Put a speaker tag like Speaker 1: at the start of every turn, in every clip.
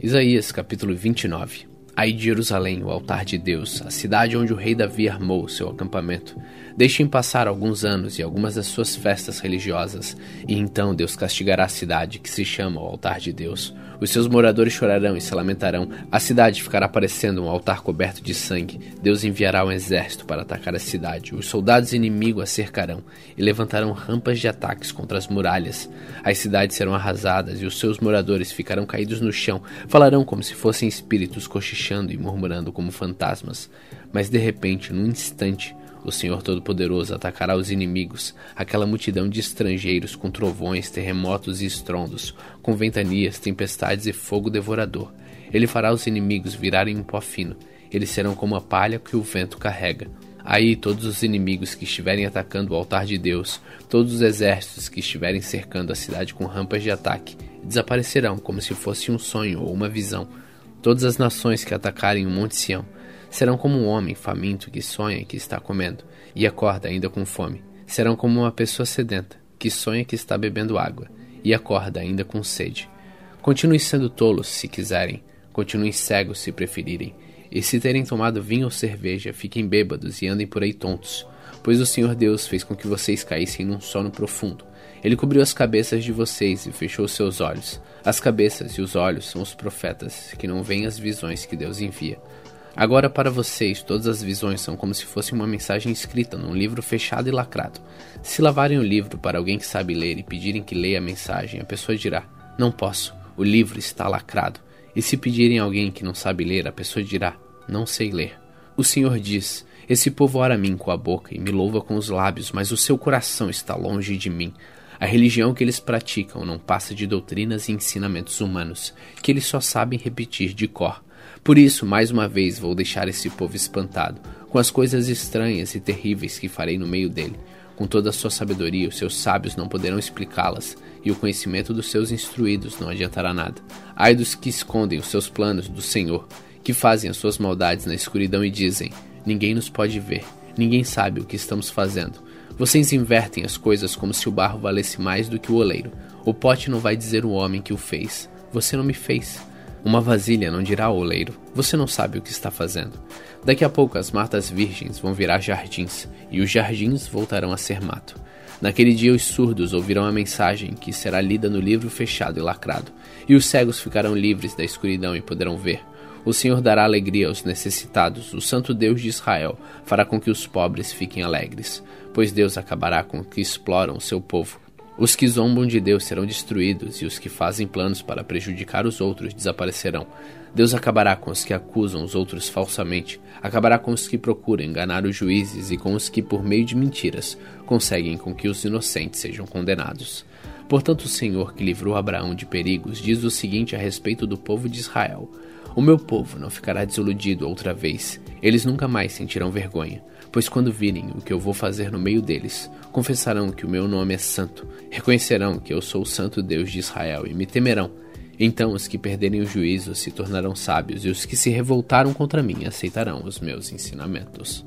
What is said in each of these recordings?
Speaker 1: Isaías capítulo 29 Aí de Jerusalém, o altar de Deus, a cidade onde o rei Davi armou seu acampamento. Deixem passar alguns anos e algumas das suas festas religiosas, e então Deus castigará a cidade que se chama o altar de Deus. Os seus moradores chorarão e se lamentarão. A cidade ficará parecendo um altar coberto de sangue. Deus enviará um exército para atacar a cidade. Os soldados inimigos a cercarão e levantarão rampas de ataques contra as muralhas. As cidades serão arrasadas e os seus moradores ficarão caídos no chão. Falarão como se fossem espíritos e murmurando como fantasmas. Mas de repente, num instante, o Senhor Todo-Poderoso atacará os inimigos, aquela multidão de estrangeiros com trovões, terremotos e estrondos, com ventanias, tempestades e fogo devorador. Ele fará os inimigos virarem um pó fino. Eles serão como a palha que o vento carrega. Aí todos os inimigos que estiverem atacando o altar de Deus, todos os exércitos que estiverem cercando a cidade com rampas de ataque, desaparecerão como se fosse um sonho ou uma visão. Todas as nações que atacarem o Monte Sião Serão como um homem faminto que sonha que está comendo e acorda ainda com fome. Serão como uma pessoa sedenta que sonha que está bebendo água e acorda ainda com sede. Continuem sendo tolos se quiserem, continuem cegos se preferirem, e se terem tomado vinho ou cerveja, fiquem bêbados e andem por aí tontos, pois o Senhor Deus fez com que vocês caíssem num sono profundo. Ele cobriu as cabeças de vocês e fechou seus olhos. As cabeças e os olhos são os profetas, que não veem as visões que Deus envia. Agora, para vocês, todas as visões são como se fosse uma mensagem escrita num livro fechado e lacrado. Se lavarem o livro para alguém que sabe ler e pedirem que leia a mensagem, a pessoa dirá: Não posso, o livro está lacrado. E se pedirem a alguém que não sabe ler, a pessoa dirá: Não sei ler. O Senhor diz: Esse povo ora a mim com a boca e me louva com os lábios, mas o seu coração está longe de mim. A religião que eles praticam não passa de doutrinas e ensinamentos humanos, que eles só sabem repetir de cor. Por isso, mais uma vez, vou deixar esse povo espantado, com as coisas estranhas e terríveis que farei no meio dele. Com toda a sua sabedoria, os seus sábios não poderão explicá-las, e o conhecimento dos seus instruídos não adiantará nada. Ai dos que escondem os seus planos do Senhor, que fazem as suas maldades na escuridão e dizem: Ninguém nos pode ver, ninguém sabe o que estamos fazendo. Vocês invertem as coisas como se o barro valesse mais do que o oleiro. O pote não vai dizer o homem que o fez: Você não me fez. Uma vasilha não dirá ao oleiro: Você não sabe o que está fazendo. Daqui a pouco as matas virgens vão virar jardins, e os jardins voltarão a ser mato. Naquele dia os surdos ouvirão a mensagem que será lida no livro fechado e lacrado, e os cegos ficarão livres da escuridão e poderão ver. O Senhor dará alegria aos necessitados, o Santo Deus de Israel fará com que os pobres fiquem alegres, pois Deus acabará com os que exploram o seu povo os que zombam de Deus serão destruídos, e os que fazem planos para prejudicar os outros desaparecerão. Deus acabará com os que acusam os outros falsamente, acabará com os que procuram enganar os juízes e com os que, por meio de mentiras, conseguem com que os inocentes sejam condenados. Portanto, o Senhor que livrou Abraão de perigos diz o seguinte a respeito do povo de Israel: O meu povo não ficará desiludido outra vez, eles nunca mais sentirão vergonha. Pois quando virem o que eu vou fazer no meio deles, confessarão que o meu nome é santo, reconhecerão que eu sou o santo Deus de Israel e me temerão. Então os que perderem o juízo se tornarão sábios, e os que se revoltaram contra mim aceitarão os meus ensinamentos.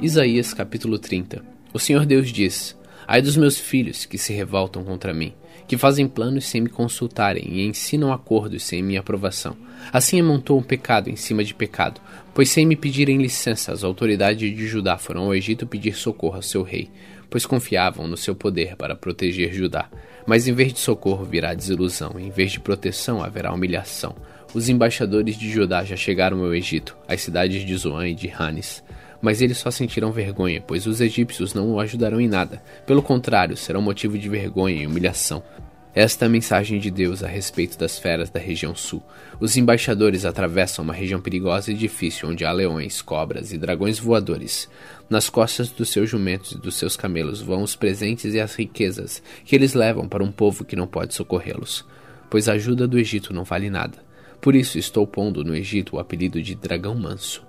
Speaker 1: Isaías capítulo 30 O Senhor Deus diz: Ai dos meus filhos que se revoltam contra mim que fazem planos sem me consultarem e ensinam acordos sem minha aprovação. Assim amontou um pecado em cima de pecado, pois sem me pedirem licença as autoridades de Judá foram ao Egito pedir socorro ao seu rei, pois confiavam no seu poder para proteger Judá. Mas em vez de socorro virá desilusão, em vez de proteção haverá humilhação. Os embaixadores de Judá já chegaram ao Egito, às cidades de Zoan e de Hanes mas eles só sentirão vergonha, pois os egípcios não o ajudarão em nada. Pelo contrário, serão motivo de vergonha e humilhação. Esta é a mensagem de Deus a respeito das feras da região sul. Os embaixadores atravessam uma região perigosa e difícil onde há leões, cobras e dragões voadores. Nas costas dos seus jumentos e dos seus camelos vão os presentes e as riquezas que eles levam para um povo que não pode socorrê-los, pois a ajuda do Egito não vale nada. Por isso estou pondo no Egito o apelido de dragão manso.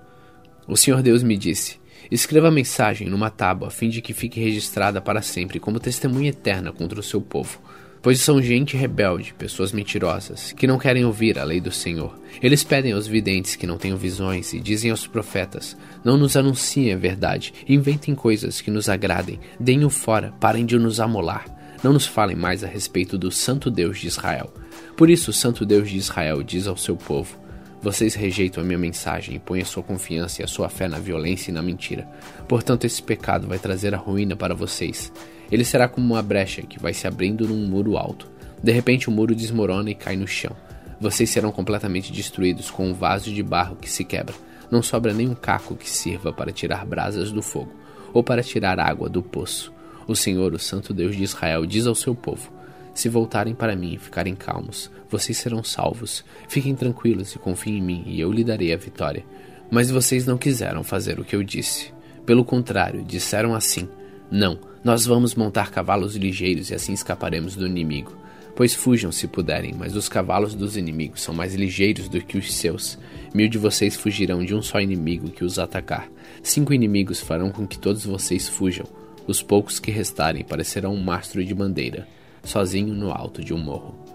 Speaker 1: O Senhor Deus me disse: Escreva a mensagem numa tábua, a fim de que fique registrada para sempre como testemunha eterna contra o seu povo. Pois são gente rebelde, pessoas mentirosas, que não querem ouvir a lei do Senhor. Eles pedem aos videntes que não tenham visões e dizem aos profetas: Não nos anunciem a verdade, inventem coisas que nos agradem, deem-o fora, parem de nos amolar. Não nos falem mais a respeito do Santo Deus de Israel. Por isso, o Santo Deus de Israel diz ao seu povo: Vocês rejeitam a minha mensagem e põem a sua confiança e a sua fé na violência e na mentira. Portanto, esse pecado vai trazer a ruína para vocês. Ele será como uma brecha que vai se abrindo num muro alto. De repente, o muro desmorona e cai no chão. Vocês serão completamente destruídos com um vaso de barro que se quebra. Não sobra nenhum caco que sirva para tirar brasas do fogo ou para tirar água do poço. O Senhor, o Santo Deus de Israel, diz ao seu povo: Se voltarem para mim e ficarem calmos, vocês serão salvos. Fiquem tranquilos e confiem em mim, e eu lhe darei a vitória. Mas vocês não quiseram fazer o que eu disse. Pelo contrário, disseram assim: Não, nós vamos montar cavalos ligeiros e assim escaparemos do inimigo. Pois fujam se puderem, mas os cavalos dos inimigos são mais ligeiros do que os seus. Mil de vocês fugirão de um só inimigo que os atacar. Cinco inimigos farão com que todos vocês fujam. Os poucos que restarem parecerão um mastro de bandeira, sozinho no alto de um morro.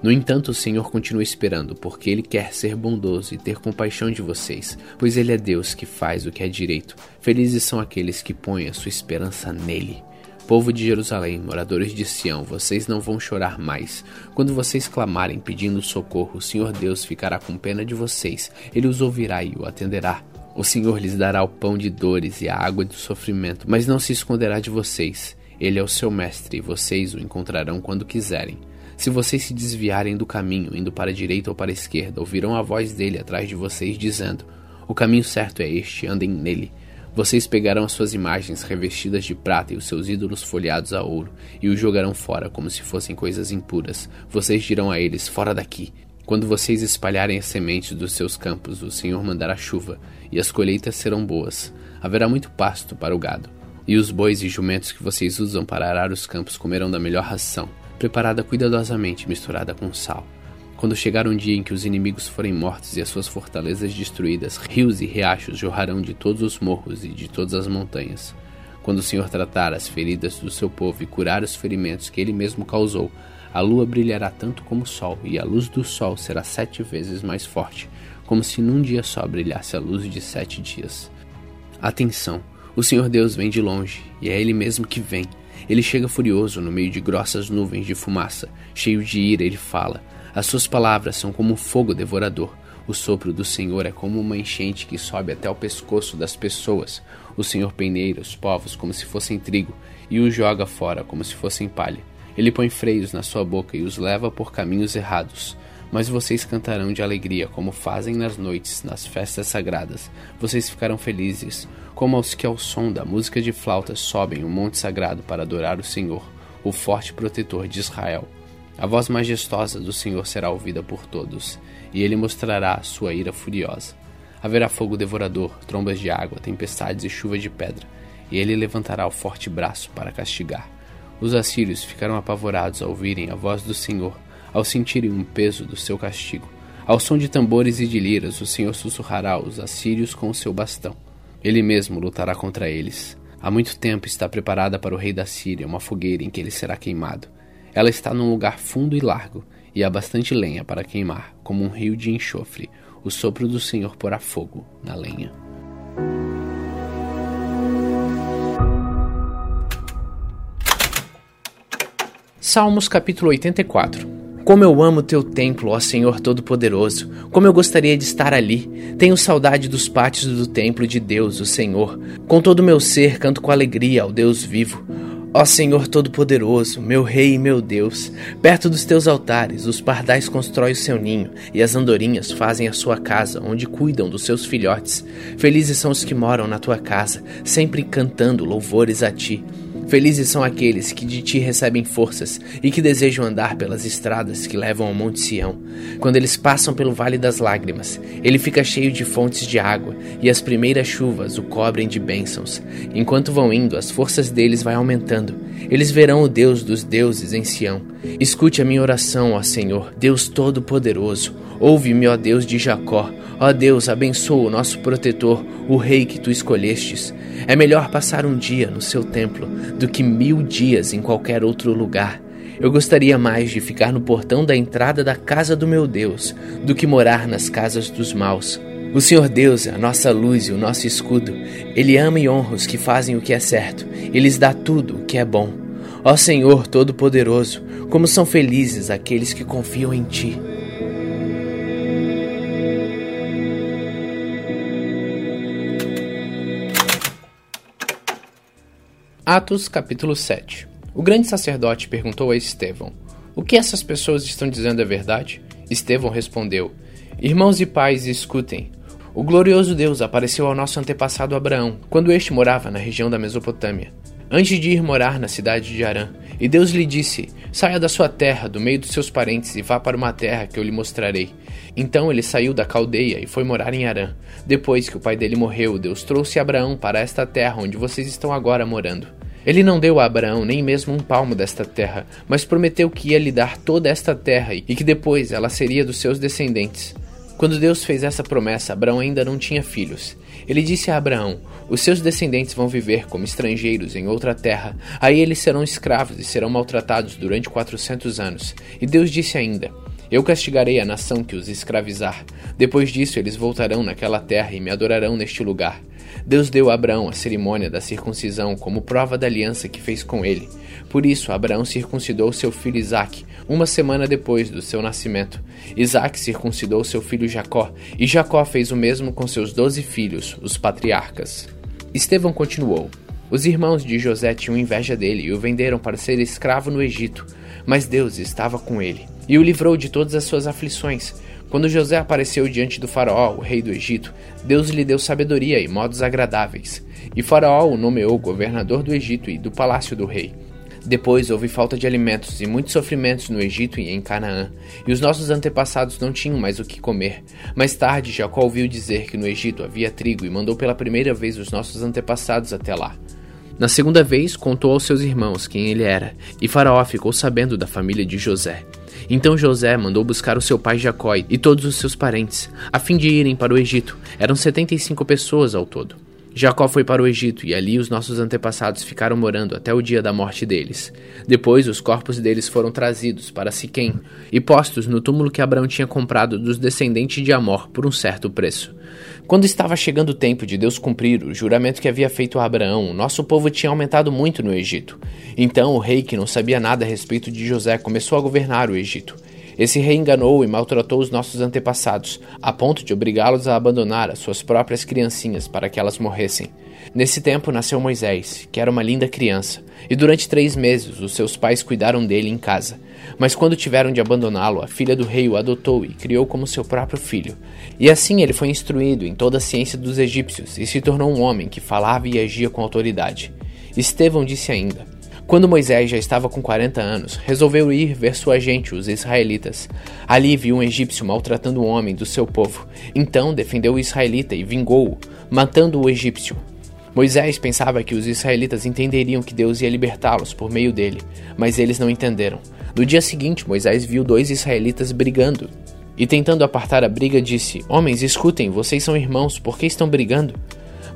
Speaker 1: No entanto, o Senhor continua esperando, porque Ele quer ser bondoso e ter compaixão de vocês, pois Ele é Deus que faz o que é direito. Felizes são aqueles que põem a sua esperança nele. Povo de Jerusalém, moradores de Sião, vocês não vão chorar mais. Quando vocês clamarem pedindo socorro, o Senhor Deus ficará com pena de vocês. Ele os ouvirá e o atenderá. O Senhor lhes dará o pão de dores e a água do sofrimento, mas não se esconderá de vocês. Ele é o seu mestre e vocês o encontrarão quando quiserem. Se vocês se desviarem do caminho, indo para a direita ou para a esquerda, ouvirão a voz dele atrás de vocês dizendo: O caminho certo é este, andem nele. Vocês pegarão as suas imagens revestidas de prata e os seus ídolos folheados a ouro e os jogarão fora como se fossem coisas impuras. Vocês dirão a eles: Fora daqui! Quando vocês espalharem as sementes dos seus campos, o Senhor mandará chuva, e as colheitas serão boas. Haverá muito pasto para o gado. E os bois e jumentos que vocês usam para arar os campos comerão da melhor ração, preparada cuidadosamente misturada com sal. Quando chegar um dia em que os inimigos forem mortos e as suas fortalezas destruídas, rios e riachos jorrarão de todos os morros e de todas as montanhas. Quando o Senhor tratar as feridas do seu povo e curar os ferimentos que ele mesmo causou, a lua brilhará tanto como o sol, e a luz do sol será sete vezes mais forte, como se num dia só brilhasse a luz de sete dias. Atenção! O Senhor Deus vem de longe, e é Ele mesmo que vem. Ele chega furioso no meio de grossas nuvens de fumaça, cheio de ira, ele fala. As suas palavras são como um fogo devorador. O sopro do Senhor é como uma enchente que sobe até o pescoço das pessoas. O Senhor peneira os povos como se fossem trigo e os joga fora como se fossem palha. Ele põe freios na sua boca e os leva por caminhos errados. Mas vocês cantarão de alegria, como fazem nas noites, nas festas sagradas. Vocês ficarão felizes, como aos que ao som da música de flautas sobem o monte sagrado para adorar o Senhor, o forte protetor de Israel. A voz majestosa do Senhor será ouvida por todos, e ele mostrará sua ira furiosa. Haverá fogo devorador, trombas de água, tempestades e chuva de pedra, e ele levantará o forte braço para castigar. Os assírios ficarão apavorados ao ouvirem a voz do Senhor, ao sentirem um peso do seu castigo. Ao som de tambores e de liras, o Senhor sussurrará aos assírios com o seu bastão. Ele mesmo lutará contra eles. Há muito tempo está preparada para o rei da Síria uma fogueira em que ele será queimado. Ela está num lugar fundo e largo, e há bastante lenha para queimar, como um rio de enxofre. O sopro do Senhor porá fogo na lenha. Salmos capítulo 84 como eu amo teu templo, ó Senhor Todo-Poderoso. Como eu gostaria de estar ali. Tenho saudade dos pátios do templo de Deus, o Senhor. Com todo o meu ser, canto com alegria ao Deus vivo. Ó Senhor Todo-Poderoso, meu Rei e meu Deus, perto dos teus altares os pardais constroem o seu ninho e as andorinhas fazem a sua casa, onde cuidam dos seus filhotes. Felizes são os que moram na tua casa, sempre cantando louvores a ti. Felizes são aqueles que de ti recebem forças e que desejam andar pelas estradas que levam ao Monte Sião. Quando eles passam pelo Vale das Lágrimas, ele fica cheio de fontes de água e as primeiras chuvas o cobrem de bênçãos. Enquanto vão indo, as forças deles vai aumentando. Eles verão o Deus dos deuses em Sião. Escute a minha oração, ó Senhor, Deus Todo-Poderoso. Ouve-me, ó Deus de Jacó. Ó Deus, abençoa o nosso protetor, o rei que tu escolhestes. É melhor passar um dia no seu templo do que mil dias em qualquer outro lugar. Eu gostaria mais de ficar no portão da entrada da casa do meu Deus do que morar nas casas dos maus. O Senhor Deus é a nossa luz e o nosso escudo. Ele ama e honra os que fazem o que é certo. Ele lhes dá tudo o que é bom. Ó Senhor Todo-Poderoso, como são felizes aqueles que confiam em Ti. Atos capítulo 7 O grande sacerdote perguntou a Estevão: O que essas pessoas estão dizendo é verdade? Estevão respondeu: Irmãos e pais, escutem. O glorioso Deus apareceu ao nosso antepassado Abraão, quando este morava na região da Mesopotâmia, antes de ir morar na cidade de Arã. E Deus lhe disse: Saia da sua terra, do meio dos seus parentes, e vá para uma terra que eu lhe mostrarei. Então ele saiu da caldeia e foi morar em Arã. Depois que o pai dele morreu, Deus trouxe Abraão para esta terra onde vocês estão agora morando. Ele não deu a Abraão nem mesmo um palmo desta terra, mas prometeu que ia lhe dar toda esta terra e que depois ela seria dos seus descendentes. Quando Deus fez essa promessa, Abraão ainda não tinha filhos. Ele disse a Abraão: Os seus descendentes vão viver como estrangeiros em outra terra, aí eles serão escravos e serão maltratados durante quatrocentos anos. E Deus disse ainda: eu castigarei a nação que os escravizar. Depois disso, eles voltarão naquela terra e me adorarão neste lugar. Deus deu a Abraão a cerimônia da circuncisão como prova da aliança que fez com ele. Por isso, Abraão circuncidou seu filho Isaque, uma semana depois do seu nascimento. Isaque circuncidou seu filho Jacó, e Jacó fez o mesmo com seus doze filhos, os patriarcas. Estevão continuou. Os irmãos de José tinham inveja dele e o venderam para ser escravo no Egito, mas Deus estava com ele e o livrou de todas as suas aflições. Quando José apareceu diante do Faraó, o rei do Egito, Deus lhe deu sabedoria e modos agradáveis. E Faraó o nomeou governador do Egito e do palácio do rei. Depois houve falta de alimentos e muitos sofrimentos no Egito e em Canaã, e os nossos antepassados não tinham mais o que comer. Mais tarde, Jacó ouviu dizer que no Egito havia trigo e mandou pela primeira vez os nossos antepassados até lá. Na segunda vez, contou aos seus irmãos quem ele era, e Faraó ficou sabendo da família de José. Então José mandou buscar o seu pai Jacó e todos os seus parentes, a fim de irem para o Egito. Eram 75 pessoas ao todo. Jacó foi para o Egito e ali os nossos antepassados ficaram morando até o dia da morte deles. Depois os corpos deles foram trazidos para Siquém e postos no túmulo que Abraão tinha comprado dos descendentes de Amor por um certo preço. Quando estava chegando o tempo de Deus cumprir o juramento que havia feito a Abraão, nosso povo tinha aumentado muito no Egito. Então o rei, que não sabia nada a respeito de José, começou a governar o Egito. Esse rei enganou e maltratou os nossos antepassados, a ponto de obrigá-los a abandonar as suas próprias criancinhas para que elas morressem. Nesse tempo nasceu Moisés, que era uma linda criança, e durante três meses os seus pais cuidaram dele em casa. Mas quando tiveram de abandoná-lo, a filha do rei o adotou e criou como seu próprio filho. E assim ele foi instruído em toda a ciência dos egípcios e se tornou um homem que falava e agia com autoridade. Estevão disse ainda: quando Moisés já estava com 40 anos, resolveu ir ver sua gente, os israelitas. Ali viu um egípcio maltratando um homem do seu povo. Então defendeu o israelita e vingou-o, matando o egípcio. Moisés pensava que os israelitas entenderiam que Deus ia libertá-los por meio dele, mas eles não entenderam. No dia seguinte, Moisés viu dois israelitas brigando. E tentando apartar a briga, disse: Homens, escutem, vocês são irmãos, por que estão brigando?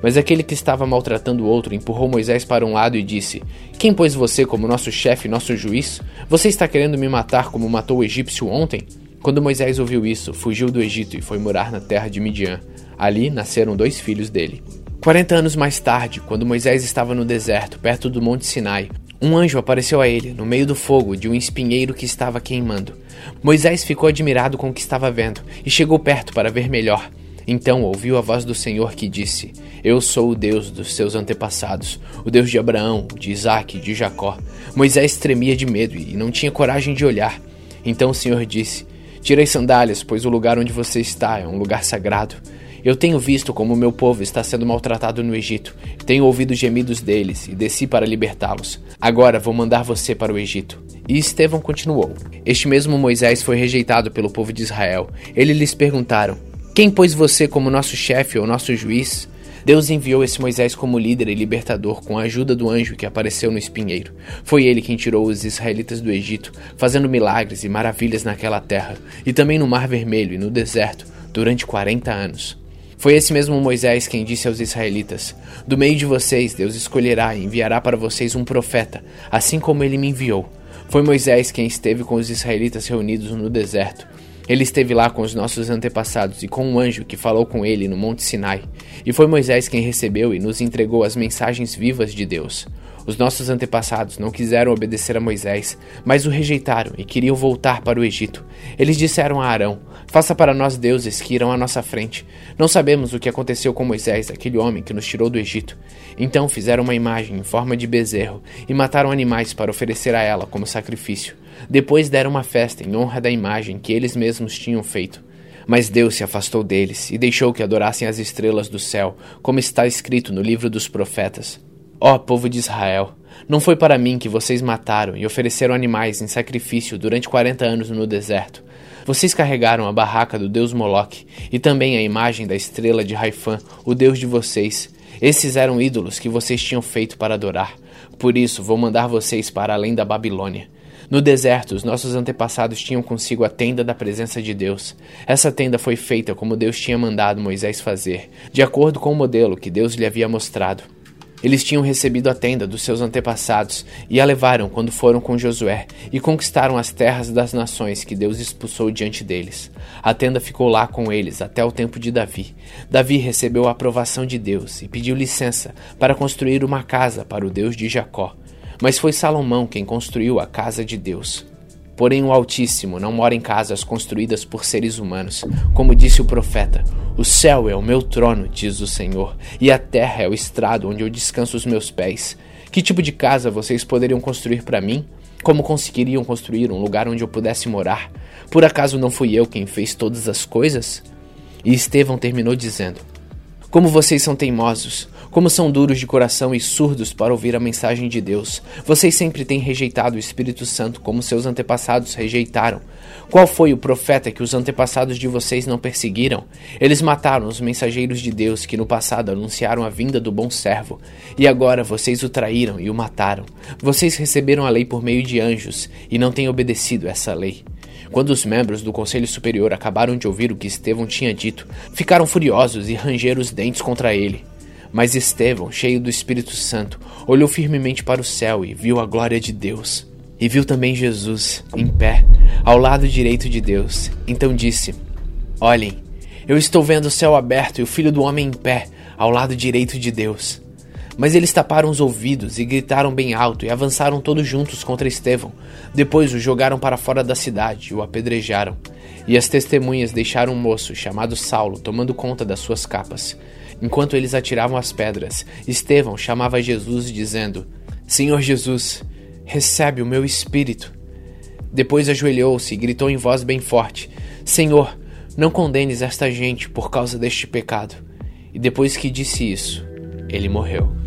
Speaker 1: Mas aquele que estava maltratando o outro empurrou Moisés para um lado e disse: Quem pôs você como nosso chefe, nosso juiz? Você está querendo me matar como matou o egípcio ontem? Quando Moisés ouviu isso, fugiu do Egito e foi morar na terra de Midian. Ali nasceram dois filhos dele. Quarenta anos mais tarde, quando Moisés estava no deserto, perto do Monte Sinai, um anjo apareceu a ele, no meio do fogo de um espinheiro que estava queimando. Moisés ficou admirado com o que estava vendo e chegou perto para ver melhor. Então ouviu a voz do Senhor que disse: Eu sou o Deus dos seus antepassados, o Deus de Abraão, de Isaque de Jacó. Moisés tremia de medo e não tinha coragem de olhar. Então o Senhor disse: Tire as sandálias, pois o lugar onde você está é um lugar sagrado. Eu tenho visto como o meu povo está sendo maltratado no Egito. Tenho ouvido os gemidos deles e desci para libertá-los. Agora vou mandar você para o Egito. E Estevão continuou. Este mesmo Moisés foi rejeitado pelo povo de Israel. Eles lhes perguntaram: quem pôs você como nosso chefe ou nosso juiz? Deus enviou esse Moisés como líder e libertador com a ajuda do anjo que apareceu no espinheiro. Foi ele quem tirou os israelitas do Egito, fazendo milagres e maravilhas naquela terra, e também no Mar Vermelho e no deserto, durante 40 anos. Foi esse mesmo Moisés quem disse aos israelitas: Do meio de vocês, Deus escolherá e enviará para vocês um profeta, assim como ele me enviou. Foi Moisés quem esteve com os israelitas reunidos no deserto ele esteve lá com os nossos antepassados e com um anjo que falou com ele no Monte Sinai. E foi Moisés quem recebeu e nos entregou as mensagens vivas de Deus. Os nossos antepassados não quiseram obedecer a Moisés, mas o rejeitaram e queriam voltar para o Egito. Eles disseram a Arão: Faça para nós deuses que irão à nossa frente. Não sabemos o que aconteceu com Moisés, aquele homem que nos tirou do Egito. Então fizeram uma imagem em forma de bezerro e mataram animais para oferecer a ela como sacrifício. Depois deram uma festa em honra da imagem que eles mesmos tinham feito. Mas Deus se afastou deles e deixou que adorassem as estrelas do céu, como está escrito no livro dos profetas. Ó povo de Israel, não foi para mim que vocês mataram e ofereceram animais em sacrifício durante quarenta anos no deserto. Vocês carregaram a barraca do deus Moloque e também a imagem da estrela de Raifã, o deus de vocês. Esses eram ídolos que vocês tinham feito para adorar. Por isso vou mandar vocês para além da Babilônia. No deserto, os nossos antepassados tinham consigo a tenda da presença de Deus. Essa tenda foi feita como Deus tinha mandado Moisés fazer, de acordo com o modelo que Deus lhe havia mostrado. Eles tinham recebido a tenda dos seus antepassados e a levaram quando foram com Josué e conquistaram as terras das nações que Deus expulsou diante deles. A tenda ficou lá com eles até o tempo de Davi. Davi recebeu a aprovação de Deus e pediu licença para construir uma casa para o Deus de Jacó. Mas foi Salomão quem construiu a casa de Deus. Porém, o Altíssimo não mora em casas construídas por seres humanos. Como disse o profeta: O céu é o meu trono, diz o Senhor, e a terra é o estrado onde eu descanso os meus pés. Que tipo de casa vocês poderiam construir para mim? Como conseguiriam construir um lugar onde eu pudesse morar? Por acaso não fui eu quem fez todas as coisas? E Estevão terminou dizendo: Como vocês são teimosos! Como são duros de coração e surdos para ouvir a mensagem de Deus. Vocês sempre têm rejeitado o Espírito Santo como seus antepassados rejeitaram. Qual foi o profeta que os antepassados de vocês não perseguiram? Eles mataram os mensageiros de Deus que no passado anunciaram a vinda do bom servo. E agora vocês o traíram e o mataram. Vocês receberam a lei por meio de anjos e não têm obedecido essa lei. Quando os membros do Conselho Superior acabaram de ouvir o que Estevão tinha dito, ficaram furiosos e rangeram os dentes contra ele. Mas Estevão, cheio do Espírito Santo, olhou firmemente para o céu e viu a glória de Deus. E viu também Jesus, em pé, ao lado direito de Deus. Então disse: Olhem, eu estou vendo o céu aberto e o filho do homem em pé, ao lado direito de Deus. Mas eles taparam os ouvidos e gritaram bem alto e avançaram todos juntos contra Estevão. Depois o jogaram para fora da cidade e o apedrejaram. E as testemunhas deixaram um moço chamado Saulo tomando conta das suas capas. Enquanto eles atiravam as pedras, Estevão chamava Jesus dizendo: Senhor Jesus, recebe o meu espírito. Depois ajoelhou-se e gritou em voz bem forte: Senhor, não condenes esta gente por causa deste pecado. E depois que disse isso, ele morreu.